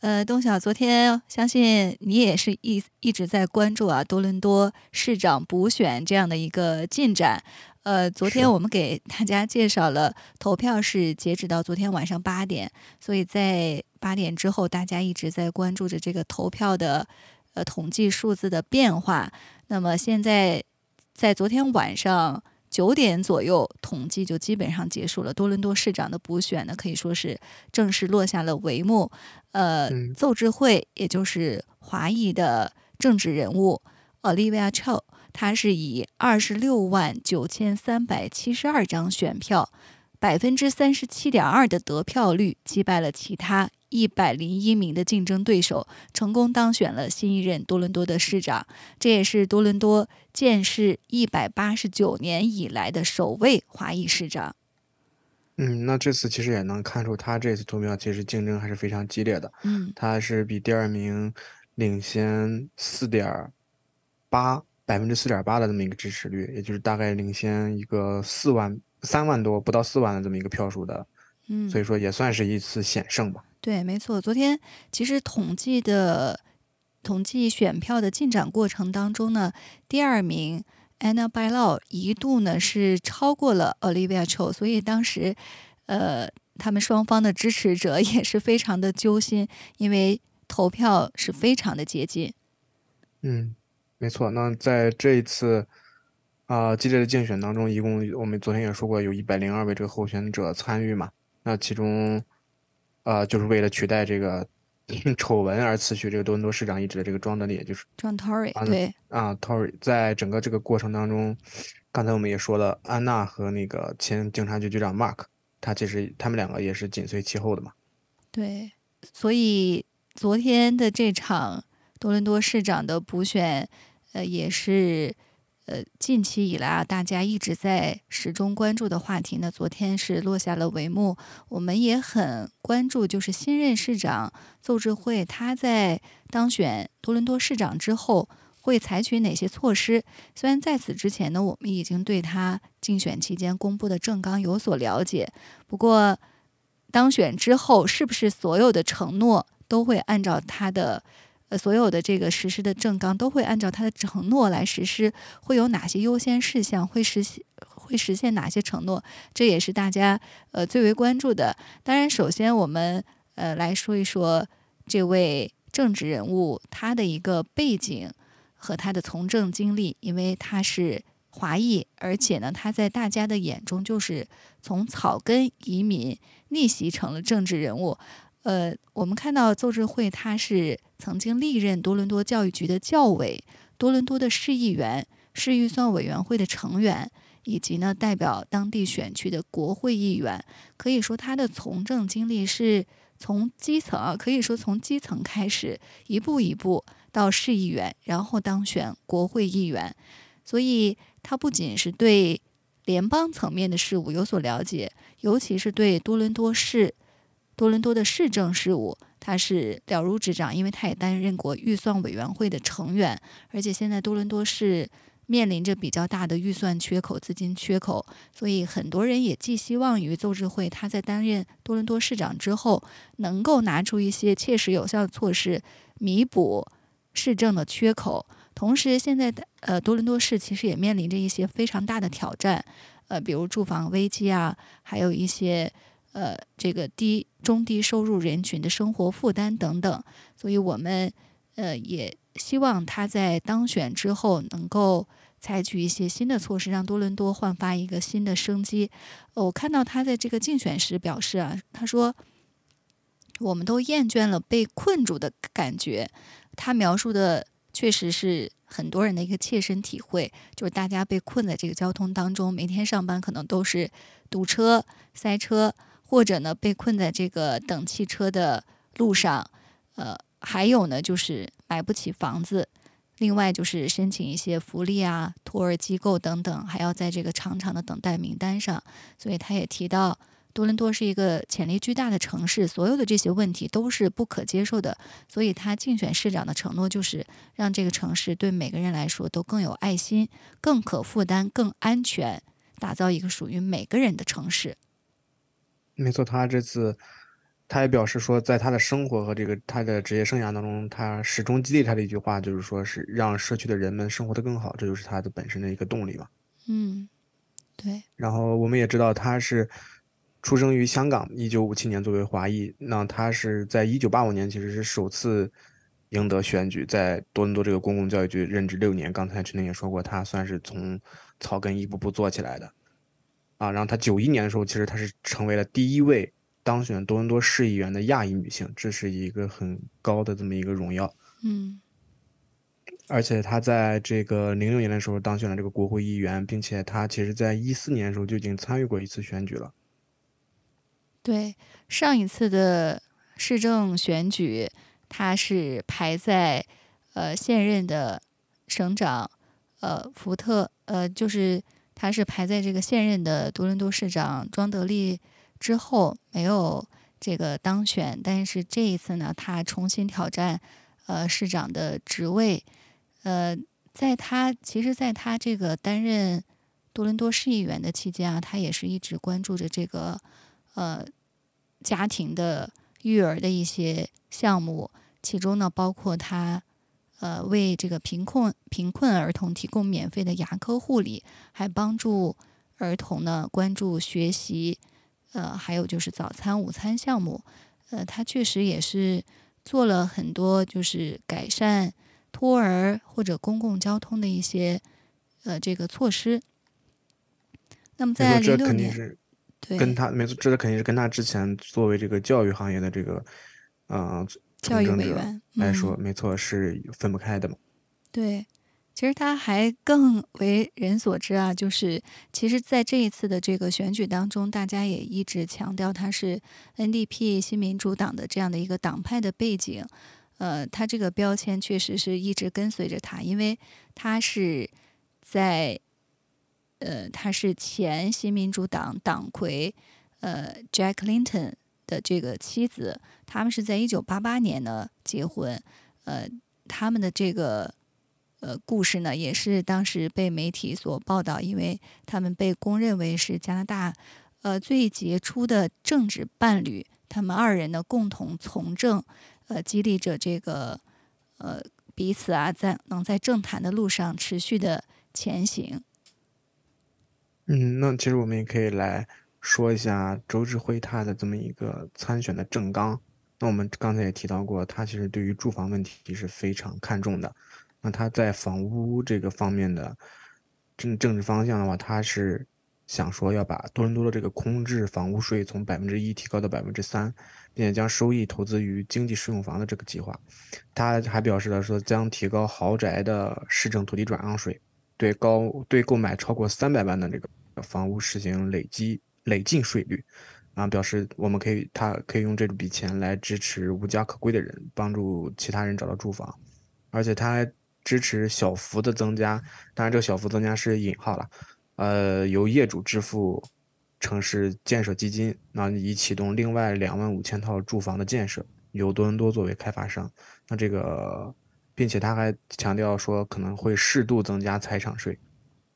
呃，东晓，昨天相信你也是一一直在关注啊，多伦多市长补选这样的一个进展。呃，昨天我们给大家介绍了投票是截止到昨天晚上八点，所以在八点之后，大家一直在关注着这个投票的呃统计数字的变化。那么现在在昨天晚上。九点左右，统计就基本上结束了。多伦多市长的补选呢，可以说是正式落下了帷幕。呃，邹智慧，也就是华裔的政治人物 Olivia Chow，他是以二十六万九千三百七十二张选票，百分之三十七点二的得票率，击败了其他。一百零一名的竞争对手成功当选了新一任多伦多的市长，这也是多伦多建市一百八十九年以来的首位华裔市长。嗯，那这次其实也能看出，他这次投票其实竞争还是非常激烈的。嗯，他是比第二名领先四点八百分之四点八的这么一个支持率，也就是大概领先一个四万三万多不到四万的这么一个票数的。嗯，所以说也算是一次险胜吧。对，没错。昨天其实统计的统计选票的进展过程当中呢，第二名 Anna Bylaw 一度呢是超过了 Olivia Chow，所以当时呃他们双方的支持者也是非常的揪心，因为投票是非常的接近。嗯，没错。那在这一次啊激烈的竞选当中，一共我们昨天也说过，有一百零二位这个候选者参与嘛，那其中。呃，就是为了取代这个 丑闻而辞去这个多伦多市长一职的这个庄德利，就是庄 Tory，对啊，Tory，在整个这个过程当中，刚才我们也说了，安娜和那个前警察局局长 Mark，他其实他们两个也是紧随其后的嘛。对，所以昨天的这场多伦多市长的补选，呃，也是。呃，近期以来啊，大家一直在始终关注的话题呢，昨天是落下了帷幕。我们也很关注，就是新任市长邹智慧他在当选多伦多市长之后会采取哪些措施。虽然在此之前呢，我们已经对他竞选期间公布的政纲有所了解，不过当选之后，是不是所有的承诺都会按照他的？呃，所有的这个实施的政纲都会按照他的承诺来实施，会有哪些优先事项？会实现会实现哪些承诺？这也是大家呃最为关注的。当然，首先我们呃来说一说这位政治人物他的一个背景和他的从政经历，因为他是华裔，而且呢，他在大家的眼中就是从草根移民逆袭成了政治人物。呃，我们看到邹智慧，他是曾经历任多伦多教育局的教委、多伦多的市议员、市预算委员会的成员，以及呢代表当地选区的国会议员。可以说，他的从政经历是从基层啊，可以说从基层开始，一步一步到市议员，然后当选国会议员。所以，他不仅是对联邦层面的事务有所了解，尤其是对多伦多市。多伦多的市政事务，他是了如指掌，因为他也担任过预算委员会的成员，而且现在多伦多市面临着比较大的预算缺口、资金缺口，所以很多人也寄希望于邹智慧他在担任多伦多市长之后，能够拿出一些切实有效的措施，弥补市政的缺口。同时，现在的呃多伦多市其实也面临着一些非常大的挑战，呃，比如住房危机啊，还有一些。呃，这个低中低收入人群的生活负担等等，所以我们呃也希望他在当选之后能够采取一些新的措施，让多伦多焕发一个新的生机。我看到他在这个竞选时表示啊，他说我们都厌倦了被困住的感觉。他描述的确实是很多人的一个切身体会，就是大家被困在这个交通当中，每天上班可能都是堵车、塞车。或者呢，被困在这个等汽车的路上，呃，还有呢，就是买不起房子。另外就是申请一些福利啊、托儿机构等等，还要在这个长长的等待名单上。所以他也提到，多伦多是一个潜力巨大的城市，所有的这些问题都是不可接受的。所以他竞选市长的承诺就是让这个城市对每个人来说都更有爱心、更可负担、更安全，打造一个属于每个人的城市。没错，他这次。他也表示说，在他的生活和这个他的职业生涯当中，他始终激励他的一句话就是说，是让社区的人们生活的更好，这就是他的本身的一个动力嘛。嗯，对。然后我们也知道他是出生于香港，一九五七年作为华裔，那他是在一九八五年其实是首次赢得选举，在多伦多这个公共教育局任职六年。刚才陈宁也说过，他算是从草根一步步做起来的啊。然后她九一年的时候，其实她是成为了第一位。当选多伦多市议员的亚裔女性，这是一个很高的这么一个荣耀。嗯，而且她在这个零六年的时候当选了这个国会议员，并且她其实在一四年的时候就已经参与过一次选举了。对，上一次的市政选举，她是排在呃现任的省长呃福特呃，就是他是排在这个现任的多伦多市长庄德利。之后没有这个当选，但是这一次呢，他重新挑战呃市长的职位。呃，在他其实，在他这个担任多伦多市议员的期间啊，他也是一直关注着这个呃家庭的育儿的一些项目，其中呢包括他呃为这个贫困贫困儿童提供免费的牙科护理，还帮助儿童呢关注学习。呃，还有就是早餐、午餐项目，呃，他确实也是做了很多，就是改善托儿或者公共交通的一些呃这个措施。那么在零六年，对，跟他没错，这肯定是跟他之前作为这个教育行业的这个呃教育委员来说，没错是分不开的嘛。对。其实他还更为人所知啊，就是其实，在这一次的这个选举当中，大家也一直强调他是 NDP 新民主党的这样的一个党派的背景。呃，他这个标签确实是一直跟随着他，因为他是在呃，他是前新民主党党魁呃 Jack Clinton 的这个妻子，他们是在一九八八年呢结婚。呃，他们的这个。呃，故事呢也是当时被媒体所报道，因为他们被公认为是加拿大呃最杰出的政治伴侣。他们二人呢共同从政，呃，激励着这个呃彼此啊，在能在政坛的路上持续的前行。嗯，那其实我们也可以来说一下周志辉他的这么一个参选的政纲。那我们刚才也提到过，他其实对于住房问题是非常看重的。那他在房屋这个方面的政政治方向的话，他是想说要把多伦多的这个空置房屋税从百分之一提高到百分之三，并且将收益投资于经济适用房的这个计划。他还表示了说将提高豪宅的市政土地转让税，对高对购买超过三百万的这个房屋实行累积累进税率，啊，表示我们可以他可以用这笔钱来支持无家可归的人，帮助其他人找到住房，而且他还。支持小幅的增加，当然这个小幅增加是引号了，呃，由业主支付城市建设基金，那以启动另外两万五千套住房的建设，由多伦多作为开发商。那这个，并且他还强调说可能会适度增加财产税，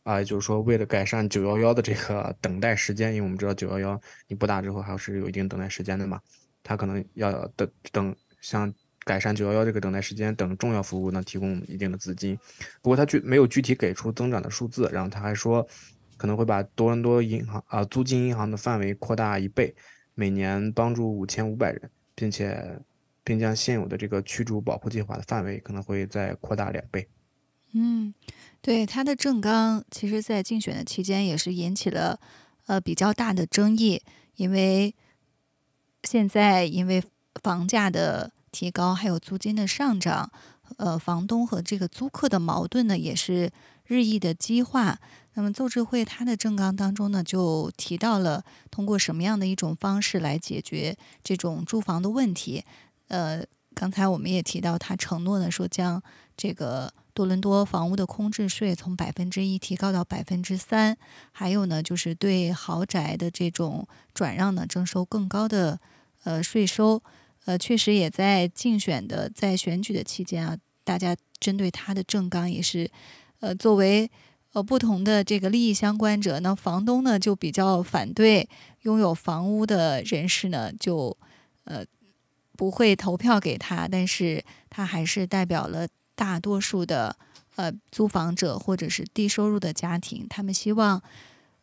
啊，就是说为了改善九幺幺的这个 等待时间，因为我们知道九幺幺你不打之后还是有一定等待时间的嘛，他可能要等等像。改善九幺幺这个等待时间等重要服务呢，提供一定的资金。不过他具没有具体给出增长的数字，然后他还说可能会把多伦多银行啊租金银行的范围扩大一倍，每年帮助五千五百人，并且并将现有的这个驱逐保护计划的范围可能会再扩大两倍。嗯，对他的政纲，其实在竞选的期间也是引起了呃比较大的争议，因为现在因为房价的。提高还有租金的上涨，呃，房东和这个租客的矛盾呢，也是日益的激化。那么邹智慧他的政纲当中呢，就提到了通过什么样的一种方式来解决这种住房的问题。呃，刚才我们也提到，他承诺呢说将这个多伦多房屋的空置税从百分之一提高到百分之三，还有呢，就是对豪宅的这种转让呢，征收更高的呃税收。呃，确实也在竞选的在选举的期间啊，大家针对他的政纲也是，呃，作为呃不同的这个利益相关者，那房东呢就比较反对，拥有房屋的人士呢就呃不会投票给他，但是他还是代表了大多数的呃租房者或者是低收入的家庭，他们希望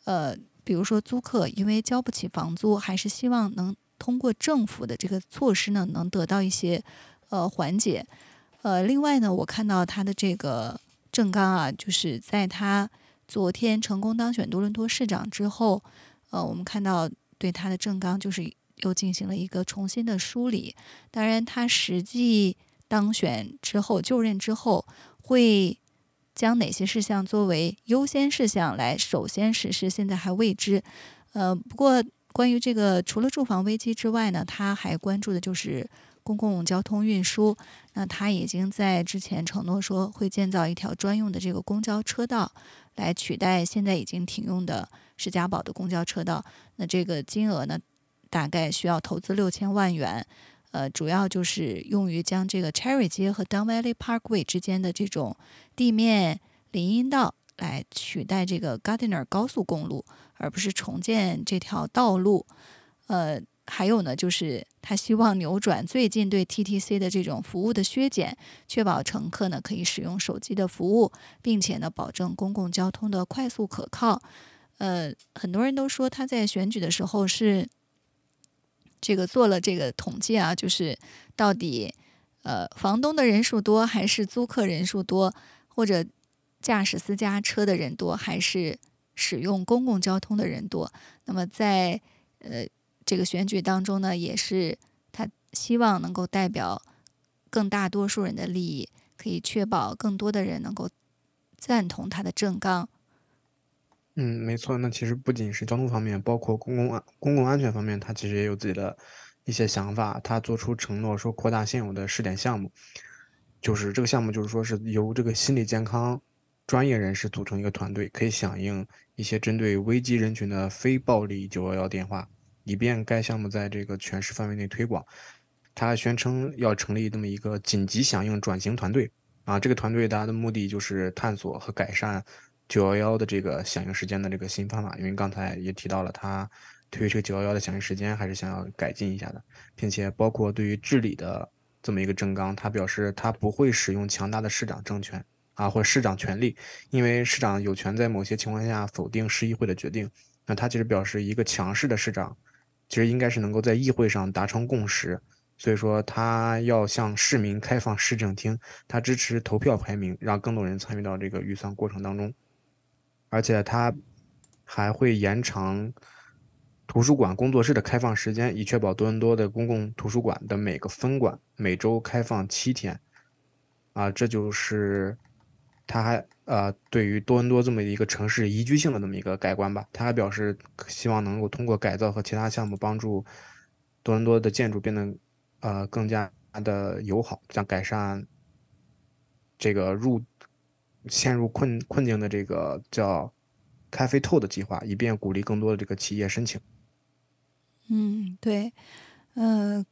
呃比如说租客因为交不起房租，还是希望能。通过政府的这个措施呢，能得到一些呃缓解。呃，另外呢，我看到他的这个政纲啊，就是在他昨天成功当选多伦多市长之后，呃，我们看到对他的政纲就是又进行了一个重新的梳理。当然，他实际当选之后就任之后，会将哪些事项作为优先事项来首先实施，现在还未知。呃，不过。关于这个，除了住房危机之外呢，他还关注的就是公共交通运输。那他已经在之前承诺说会建造一条专用的这个公交车道，来取代现在已经停用的石家堡的公交车道。那这个金额呢，大概需要投资六千万元，呃，主要就是用于将这个 Cherry 街和 Down Valley Parkway 之间的这种地面林荫道。来取代这个 Gardiner 高速公路，而不是重建这条道路。呃，还有呢，就是他希望扭转最近对 TTC 的这种服务的削减，确保乘客呢可以使用手机的服务，并且呢保证公共交通的快速可靠。呃，很多人都说他在选举的时候是这个做了这个统计啊，就是到底呃房东的人数多还是租客人数多，或者。驾驶私家车的人多还是使用公共交通的人多？那么在呃这个选举当中呢，也是他希望能够代表更大多数人的利益，可以确保更多的人能够赞同他的政纲。嗯，没错。那其实不仅是交通方面，包括公共安公共安全方面，他其实也有自己的一些想法。他做出承诺说，扩大现有的试点项目，就是这个项目就是说是由这个心理健康。专业人士组成一个团队，可以响应一些针对危机人群的非暴力九幺幺电话，以便该项目在这个全市范围内推广。他还宣称要成立这么一个紧急响应转型团队啊，这个团队大家的目的就是探索和改善九幺幺的这个响应时间的这个新方法。因为刚才也提到了，他对于这个九幺幺的响应时间还是想要改进一下的，并且包括对于治理的这么一个政纲，他表示他不会使用强大的市长政权。啊，或者市长权力，因为市长有权在某些情况下否定市议会的决定。那他其实表示，一个强势的市长，其实应该是能够在议会上达成共识。所以说，他要向市民开放市政厅，他支持投票排名，让更多人参与到这个预算过程当中。而且它还会延长图书馆工作室的开放时间，以确保多伦多的公共图书馆的每个分馆每周开放七天。啊，这就是。他还呃，对于多伦多这么一个城市宜居性的这么一个改观吧，他还表示希望能够通过改造和其他项目帮助多伦多的建筑变得呃更加的友好，像改善这个入陷入困困境的这个叫咖啡透的计划，以便鼓励更多的这个企业申请。嗯，对，嗯，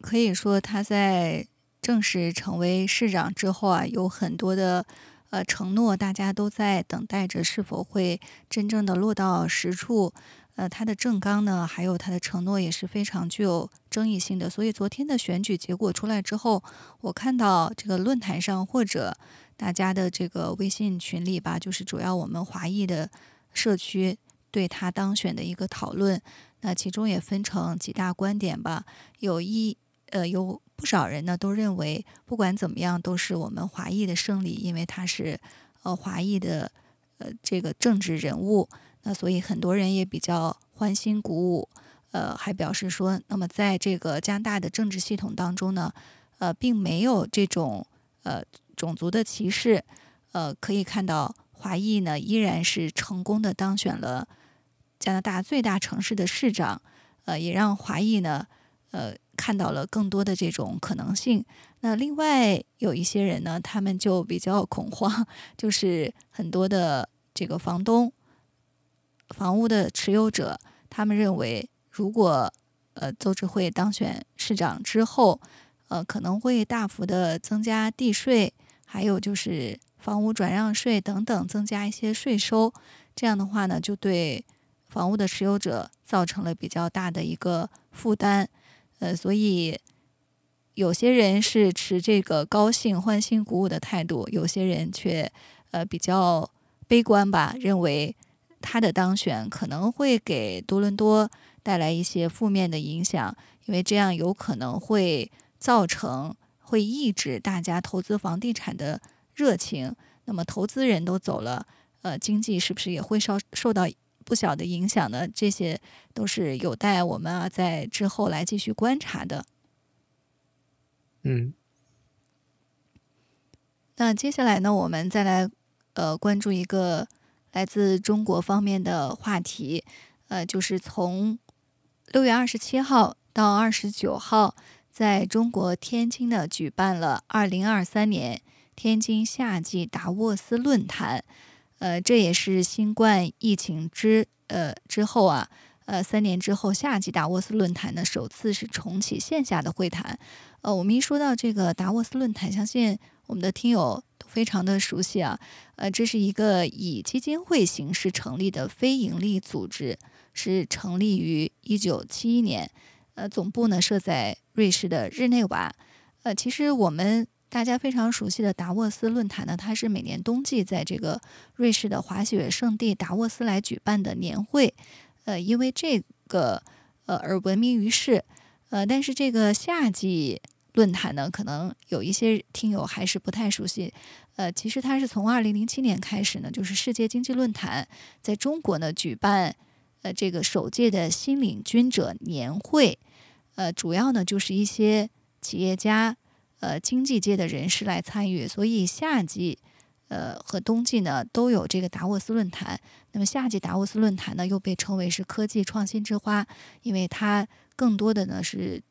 可以说他在正式成为市长之后啊，有很多的。呃，承诺大家都在等待着，是否会真正的落到实处？呃，他的政纲呢，还有他的承诺也是非常具有争议性的。所以昨天的选举结果出来之后，我看到这个论坛上或者大家的这个微信群里吧，就是主要我们华裔的社区对他当选的一个讨论。那其中也分成几大观点吧，有一呃有。不少人呢都认为，不管怎么样都是我们华裔的胜利，因为他是呃华裔的呃这个政治人物，那所以很多人也比较欢欣鼓舞，呃还表示说，那么在这个加拿大的政治系统当中呢，呃并没有这种呃种族的歧视，呃可以看到华裔呢依然是成功的当选了加拿大最大城市的市长，呃也让华裔呢。呃，看到了更多的这种可能性。那另外有一些人呢，他们就比较恐慌，就是很多的这个房东、房屋的持有者，他们认为，如果呃邹智慧当选市长之后，呃，可能会大幅的增加地税，还有就是房屋转让税等等，增加一些税收。这样的话呢，就对房屋的持有者造成了比较大的一个负担。呃，所以有些人是持这个高兴、欢欣鼓舞的态度，有些人却呃比较悲观吧，认为他的当选可能会给多伦多带来一些负面的影响，因为这样有可能会。造成会抑制大家投资房地产的热情，那么投资人都走了，呃，经济是不是也会受受到不小的影响呢？这些都是有待我们啊在之后来继续观察的。嗯，那接下来呢，我们再来呃关注一个来自中国方面的话题，呃，就是从六月二十七号到二十九号。在中国天津呢，举办了二零二三年天津夏季达沃斯论坛，呃，这也是新冠疫情之呃之后啊，呃，三年之后夏季达沃斯论坛呢首次是重启线下的会谈。呃，我们一说到这个达沃斯论坛，相信我们的听友都非常的熟悉啊。呃，这是一个以基金会形式成立的非营利组织，是成立于一九七一年。呃，总部呢设在瑞士的日内瓦。呃，其实我们大家非常熟悉的达沃斯论坛呢，它是每年冬季在这个瑞士的滑雪胜地达沃斯来举办的年会。呃，因为这个呃而闻名于世。呃，但是这个夏季论坛呢，可能有一些听友还是不太熟悉。呃，其实它是从二零零七年开始呢，就是世界经济论坛在中国呢举办呃这个首届的新领军者年会。呃，主要呢就是一些企业家、呃经济界的人士来参与，所以夏季呃和冬季呢都有这个达沃斯论坛。那么夏季达沃斯论坛呢又被称为是科技创新之花，因为它更多的呢是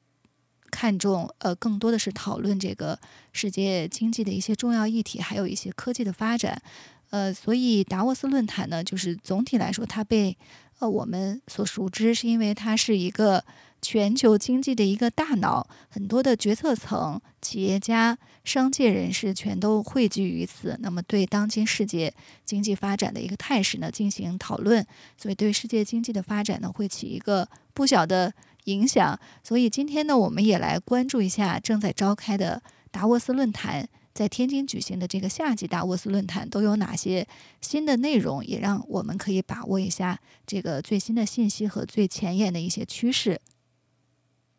看重呃更多的是讨论这个世界经济的一些重要议题，还有一些科技的发展。呃，所以达沃斯论坛呢，就是总体来说它被呃我们所熟知，是因为它是一个。全球经济的一个大脑，很多的决策层、企业家、商界人士全都汇聚于此。那么，对当今世界经济发展的一个态势呢，进行讨论，所以对世界经济的发展呢，会起一个不小的影响。所以今天呢，我们也来关注一下正在召开的达沃斯论坛，在天津举行的这个夏季达沃斯论坛都有哪些新的内容，也让我们可以把握一下这个最新的信息和最前沿的一些趋势。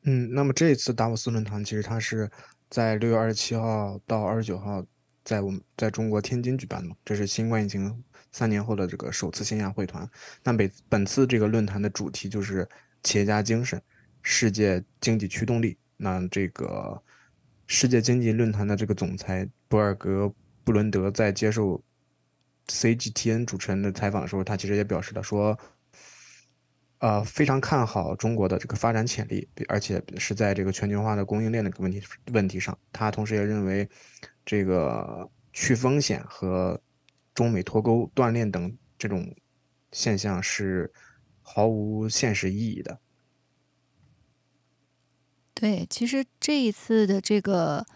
嗯，那么这一次达沃斯论坛其实它是在六月二十七号到二十九号在我们在中国天津举办的，这是新冠疫情三年后的这个首次线下会团。那本本次这个论坛的主题就是企业家精神，世界经济驱动力。那这个世界经济论坛的这个总裁博尔格布伦德在接受 CGTN 主持人的采访的时候，他其实也表示了说。呃，非常看好中国的这个发展潜力，而且是在这个全球化的供应链的问题问题上。他同时也认为，这个去风险和中美脱钩、断链等这种现象是毫无现实意义的。对，其实这一次的这个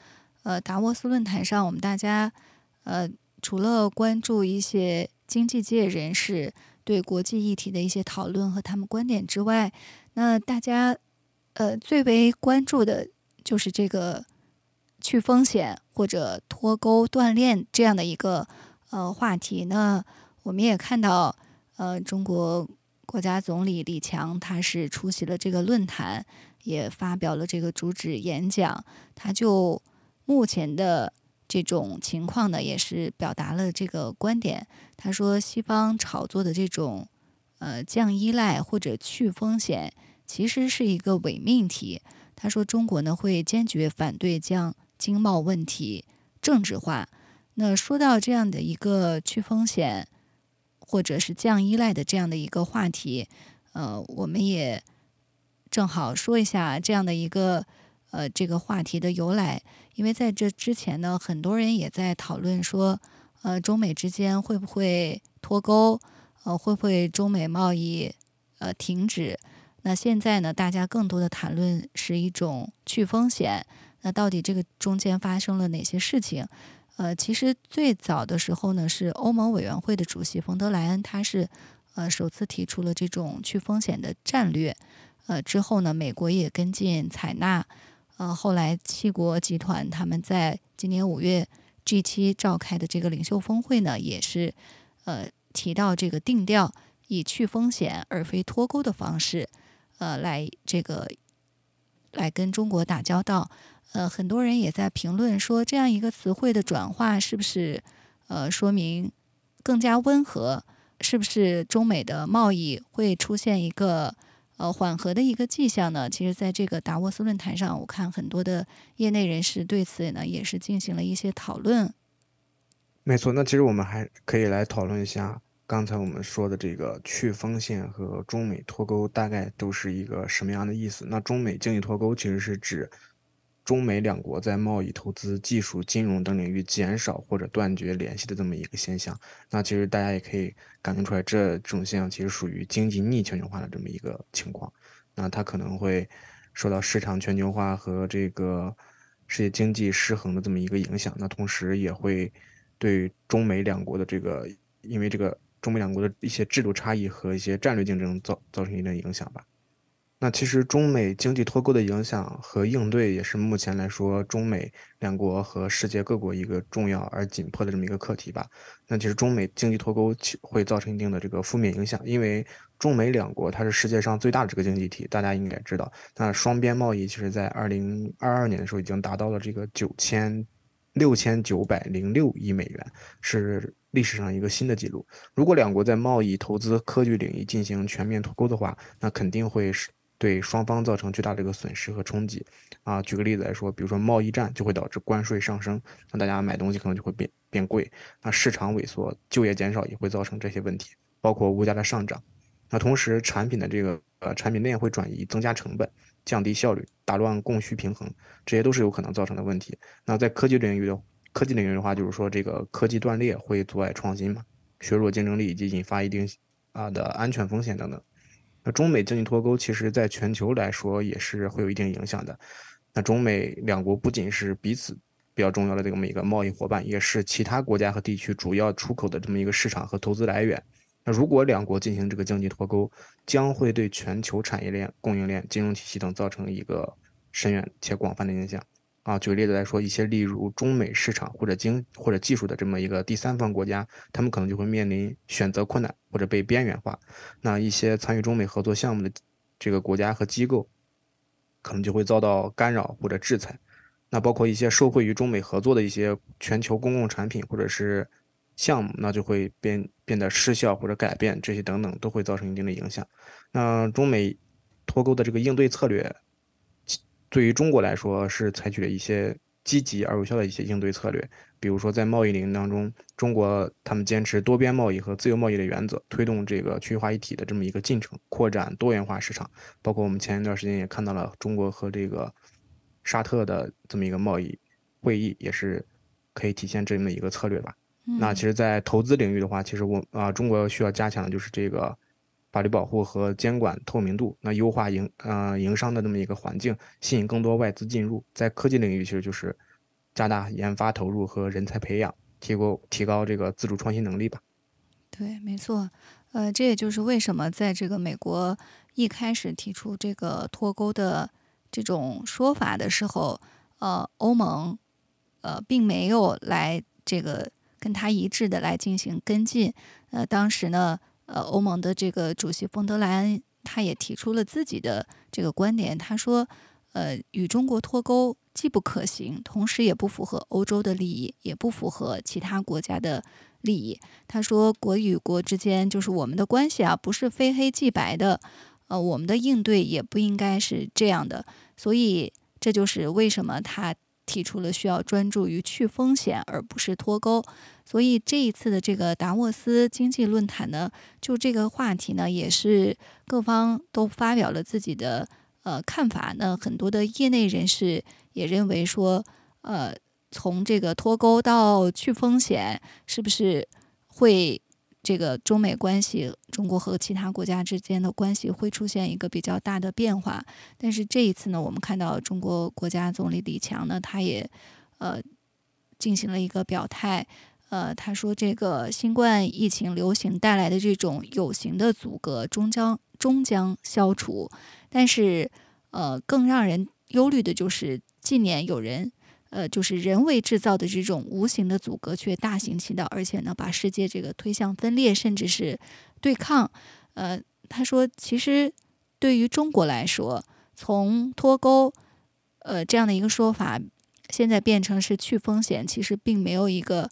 呃达沃斯论坛上，我们大家呃除了关注一些经济界人士。对国际议题的一些讨论和他们观点之外，那大家呃最为关注的就是这个去风险或者脱钩断链这样的一个呃话题。那我们也看到，呃，中国国家总理李强他是出席了这个论坛，也发表了这个主旨演讲。他就目前的。这种情况呢，也是表达了这个观点。他说，西方炒作的这种呃降依赖或者去风险，其实是一个伪命题。他说，中国呢会坚决反对将经贸问题政治化。那说到这样的一个去风险或者是降依赖的这样的一个话题，呃，我们也正好说一下这样的一个呃这个话题的由来，因为在这之前呢，很多人也在讨论说，呃，中美之间会不会脱钩，呃，会不会中美贸易呃停止？那现在呢，大家更多的谈论是一种去风险。那到底这个中间发生了哪些事情？呃，其实最早的时候呢，是欧盟委员会的主席冯德莱恩，他是呃首次提出了这种去风险的战略。呃，之后呢，美国也跟进采纳。呃，后来七国集团他们在今年五月 G 七召开的这个领袖峰会呢，也是呃提到这个定调以去风险而非脱钩的方式，呃，来这个来跟中国打交道。呃，很多人也在评论说，这样一个词汇的转化是不是呃说明更加温和？是不是中美的贸易会出现一个呃缓和的一个迹象呢？其实，在这个达沃斯论坛上，我看很多的业内人士对此呢也是进行了一些讨论。没错，那其实我们还可以来讨论一下刚才我们说的这个去风险和中美脱钩大概都是一个什么样的意思？那中美经济脱钩其实是指。中美两国在贸易、投资、技术、金融等领域减少或者断绝联系的这么一个现象，那其实大家也可以感觉出来，这种现象其实属于经济逆全球化的这么一个情况。那它可能会受到市场全球化和这个世界经济失衡的这么一个影响。那同时也会对中美两国的这个，因为这个中美两国的一些制度差异和一些战略竞争造造成一定影响吧。那其实中美经济脱钩的影响和应对，也是目前来说中美两国和世界各国一个重要而紧迫的这么一个课题吧。那其实中美经济脱钩会造成一定的这个负面影响，因为中美两国它是世界上最大的这个经济体，大家应该知道。那双边贸易其实在二零二二年的时候已经达到了这个九千六千九百零六亿美元，是历史上一个新的记录。如果两国在贸易、投资、科技领域进行全面脱钩的话，那肯定会是。对双方造成巨大的这个损失和冲击，啊，举个例子来说，比如说贸易战就会导致关税上升，那大家买东西可能就会变变贵，那市场萎缩、就业减少也会造成这些问题，包括物价的上涨，那同时产品的这个呃产品链会转移，增加成本，降低效率，打乱供需平衡，这些都是有可能造成的问题。那在科技领域的科技领域的话，就是说这个科技断裂会阻碍创新嘛，削弱竞争力以及引发一定啊的安全风险等等。那中美经济脱钩，其实在全球来说也是会有一定影响的。那中美两国不仅是彼此比较重要的这么一个贸易伙伴，也是其他国家和地区主要出口的这么一个市场和投资来源。那如果两国进行这个经济脱钩，将会对全球产业链、供应链、金融体系等造成一个深远且广泛的影响。啊，举个例子来说，一些例如中美市场或者经或者技术的这么一个第三方国家，他们可能就会面临选择困难或者被边缘化。那一些参与中美合作项目的这个国家和机构，可能就会遭到干扰或者制裁。那包括一些受惠于中美合作的一些全球公共产品或者是项目，那就会变变得失效或者改变，这些等等都会造成一定的影响。那中美脱钩的这个应对策略。对于中国来说，是采取了一些积极而有效的一些应对策略，比如说在贸易领域当中，中国他们坚持多边贸易和自由贸易的原则，推动这个区域化一体的这么一个进程，扩展多元化市场。包括我们前一段时间也看到了中国和这个沙特的这么一个贸易会议，也是可以体现这么一个策略吧。那其实，在投资领域的话，其实我啊，中国需要加强的就是这个。法律保护和监管透明度，那优化营呃营商的这么一个环境，吸引更多外资进入。在科技领域，其实就是加大研发投入和人才培养，提高提高这个自主创新能力吧。对，没错。呃，这也就是为什么在这个美国一开始提出这个脱钩的这种说法的时候，呃，欧盟呃并没有来这个跟他一致的来进行跟进。呃，当时呢。呃，欧盟的这个主席冯德莱恩他也提出了自己的这个观点，他说，呃，与中国脱钩既不可行，同时也不符合欧洲的利益，也不符合其他国家的利益。他说，国与国之间就是我们的关系啊，不是非黑即白的，呃，我们的应对也不应该是这样的。所以，这就是为什么他。提出了需要专注于去风险，而不是脱钩。所以这一次的这个达沃斯经济论坛呢，就这个话题呢，也是各方都发表了自己的呃看法，那很多的业内人士也认为说，呃，从这个脱钩到去风险，是不是会这个中美关系，中国和其他国家之间的关系会出现一个比较大的变化？但是这一次呢，我们看到中国国家总理李强呢，他也呃进行了一个表态。呃，他说这个新冠疫情流行带来的这种有形的阻隔终将终将消除，但是呃，更让人忧虑的就是近年有人呃，就是人为制造的这种无形的阻隔却大行其道，而且呢，把世界这个推向分裂，甚至是对抗。呃，他说，其实对于中国来说，从脱钩呃这样的一个说法，现在变成是去风险，其实并没有一个。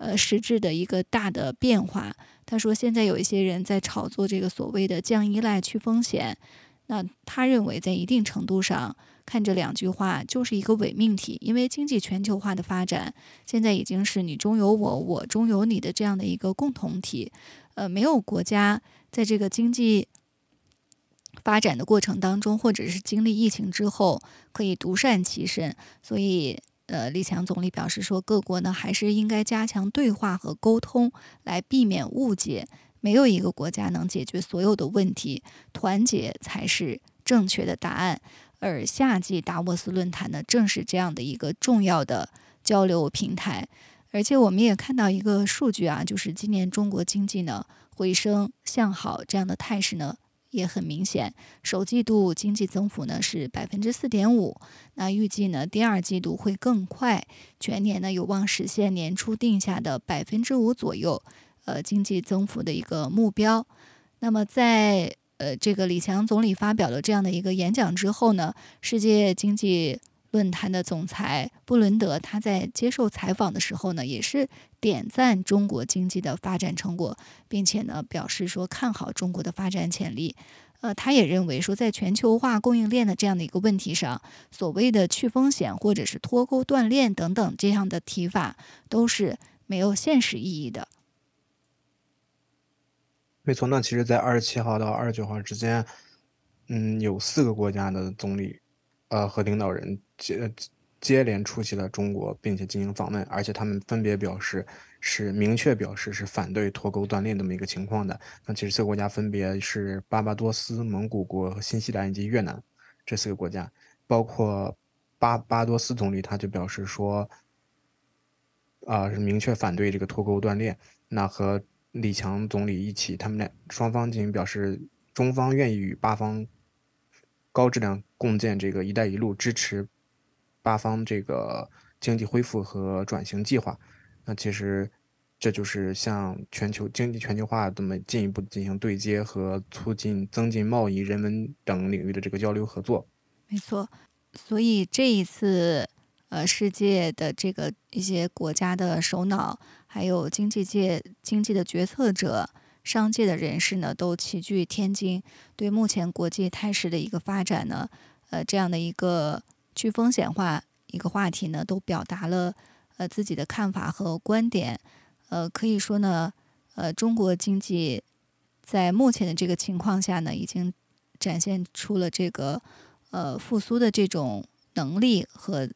呃，实质的一个大的变化。他说，现在有一些人在炒作这个所谓的降依赖、去风险。那他认为，在一定程度上看这两句话就是一个伪命题，因为经济全球化的发展现在已经是你中有我，我中有你的这样的一个共同体。呃，没有国家在这个经济发展的过程当中，或者是经历疫情之后，可以独善其身。所以。呃，李强总理表示说，各国呢还是应该加强对话和沟通，来避免误解。没有一个国家能解决所有的问题，团结才是正确的答案。而夏季达沃斯论坛呢，正是这样的一个重要的交流平台。而且我们也看到一个数据啊，就是今年中国经济呢回升向好这样的态势呢。也很明显，首季度经济增幅呢是百分之四点五，那预计呢第二季度会更快，全年呢有望实现年初定下的百分之五左右，呃经济增幅的一个目标。那么在呃这个李强总理发表了这样的一个演讲之后呢，世界经济。论坛的总裁布伦德，他在接受采访的时候呢，也是点赞中国经济的发展成果，并且呢表示说看好中国的发展潜力。呃，他也认为说，在全球化供应链的这样的一个问题上，所谓的去风险或者是脱钩断链等等这样的提法，都是没有现实意义的。没错，那其实，在二十七号到二十九号之间，嗯，有四个国家的总理。呃，和领导人接接连出席了中国，并且进行访问，而且他们分别表示是明确表示是反对脱钩断链这么一个情况的。那其实四个国家分别是巴巴多斯、蒙古国和新西兰以及越南这四个国家，包括巴巴多斯总理他就表示说，啊是明确反对这个脱钩断链。那和李强总理一起，他们俩双方进行表示，中方愿意与巴方。高质量共建这个“一带一路”，支持巴方这个经济恢复和转型计划。那其实这就是向全球经济全球化这么进一步进行对接和促进增进贸易、人文等领域的这个交流合作。没错，所以这一次，呃，世界的这个一些国家的首脑，还有经济界经济的决策者。商界的人士呢，都齐聚天津，对目前国际态势的一个发展呢，呃，这样的一个去风险化一个话题呢，都表达了呃自己的看法和观点。呃，可以说呢，呃，中国经济在目前的这个情况下呢，已经展现出了这个呃复苏的这种能力和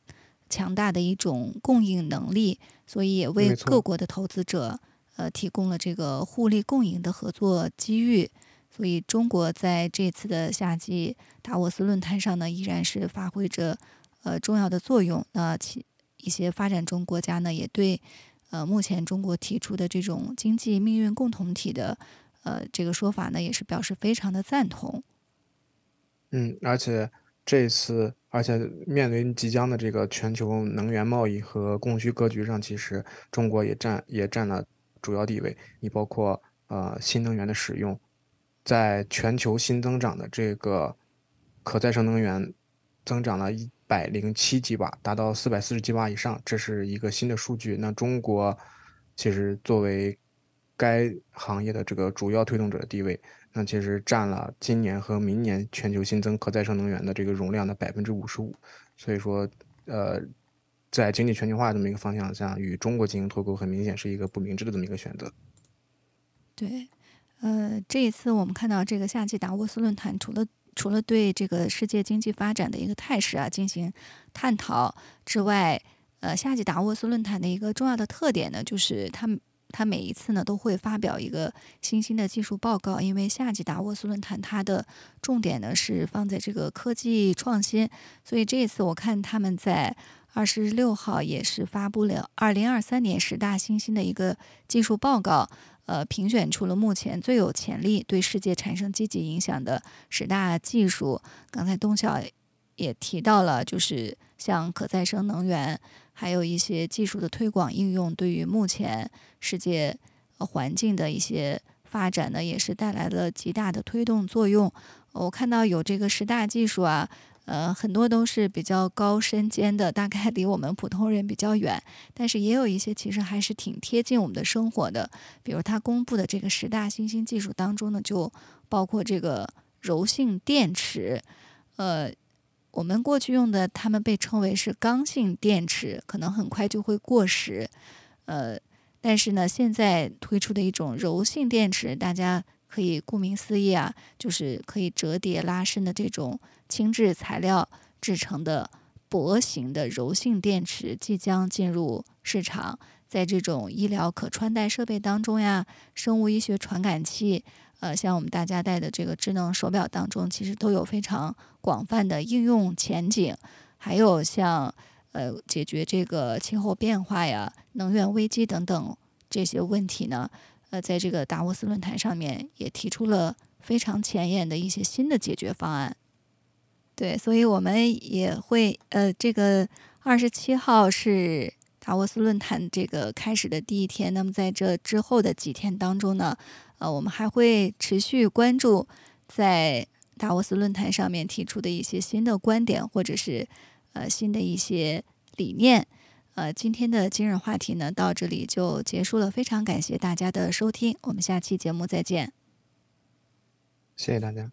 强大的一种供应能力，所以也为各国的投资者。呃，提供了这个互利共赢的合作机遇，所以中国在这次的夏季达沃斯论坛上呢，依然是发挥着呃重要的作用。那其一些发展中国家呢，也对呃目前中国提出的这种经济命运共同体的呃这个说法呢，也是表示非常的赞同。嗯，而且这次，而且面临即将的这个全球能源贸易和供需格局上，其实中国也占也占了。主要地位，你包括呃新能源的使用，在全球新增长的这个可再生能源增长了一百零七吉瓦，达到四百四十吉瓦以上，这是一个新的数据。那中国其实作为该行业的这个主要推动者的地位，那其实占了今年和明年全球新增可再生能源的这个容量的百分之五十五。所以说，呃。在经济全球化这么一个方向下，与中国进行脱钩，很明显是一个不明智的这么一个选择。对，呃，这一次我们看到这个夏季达沃斯论坛，除了除了对这个世界经济发展的一个态势啊进行探讨之外，呃，夏季达沃斯论坛的一个重要的特点呢，就是他们。他每一次呢都会发表一个新兴的技术报告，因为夏季达沃斯论坛它的重点呢是放在这个科技创新，所以这一次我看他们在二十六号也是发布了二零二三年十大新兴的一个技术报告，呃，评选出了目前最有潜力、对世界产生积极影响的十大技术。刚才东晓也提到了，就是像可再生能源。还有一些技术的推广应用，对于目前世界环境的一些发展呢，也是带来了极大的推动作用。我看到有这个十大技术啊，呃，很多都是比较高深尖的，大概离我们普通人比较远。但是也有一些其实还是挺贴近我们的生活的。比如它公布的这个十大新兴技术当中呢，就包括这个柔性电池，呃。我们过去用的，它们被称为是刚性电池，可能很快就会过时。呃，但是呢，现在推出的一种柔性电池，大家可以顾名思义啊，就是可以折叠拉伸的这种轻质材料制成的薄型的柔性电池即将进入市场，在这种医疗可穿戴设备当中呀，生物医学传感器。呃，像我们大家戴的这个智能手表当中，其实都有非常广泛的应用前景。还有像呃，解决这个气候变化呀、能源危机等等这些问题呢，呃，在这个达沃斯论坛上面也提出了非常前沿的一些新的解决方案。对，所以我们也会呃，这个二十七号是达沃斯论坛这个开始的第一天，那么在这之后的几天当中呢？呃，我们还会持续关注在达沃斯论坛上面提出的一些新的观点，或者是呃新的一些理念。呃，今天的今日话题呢，到这里就结束了。非常感谢大家的收听，我们下期节目再见。谢谢大家。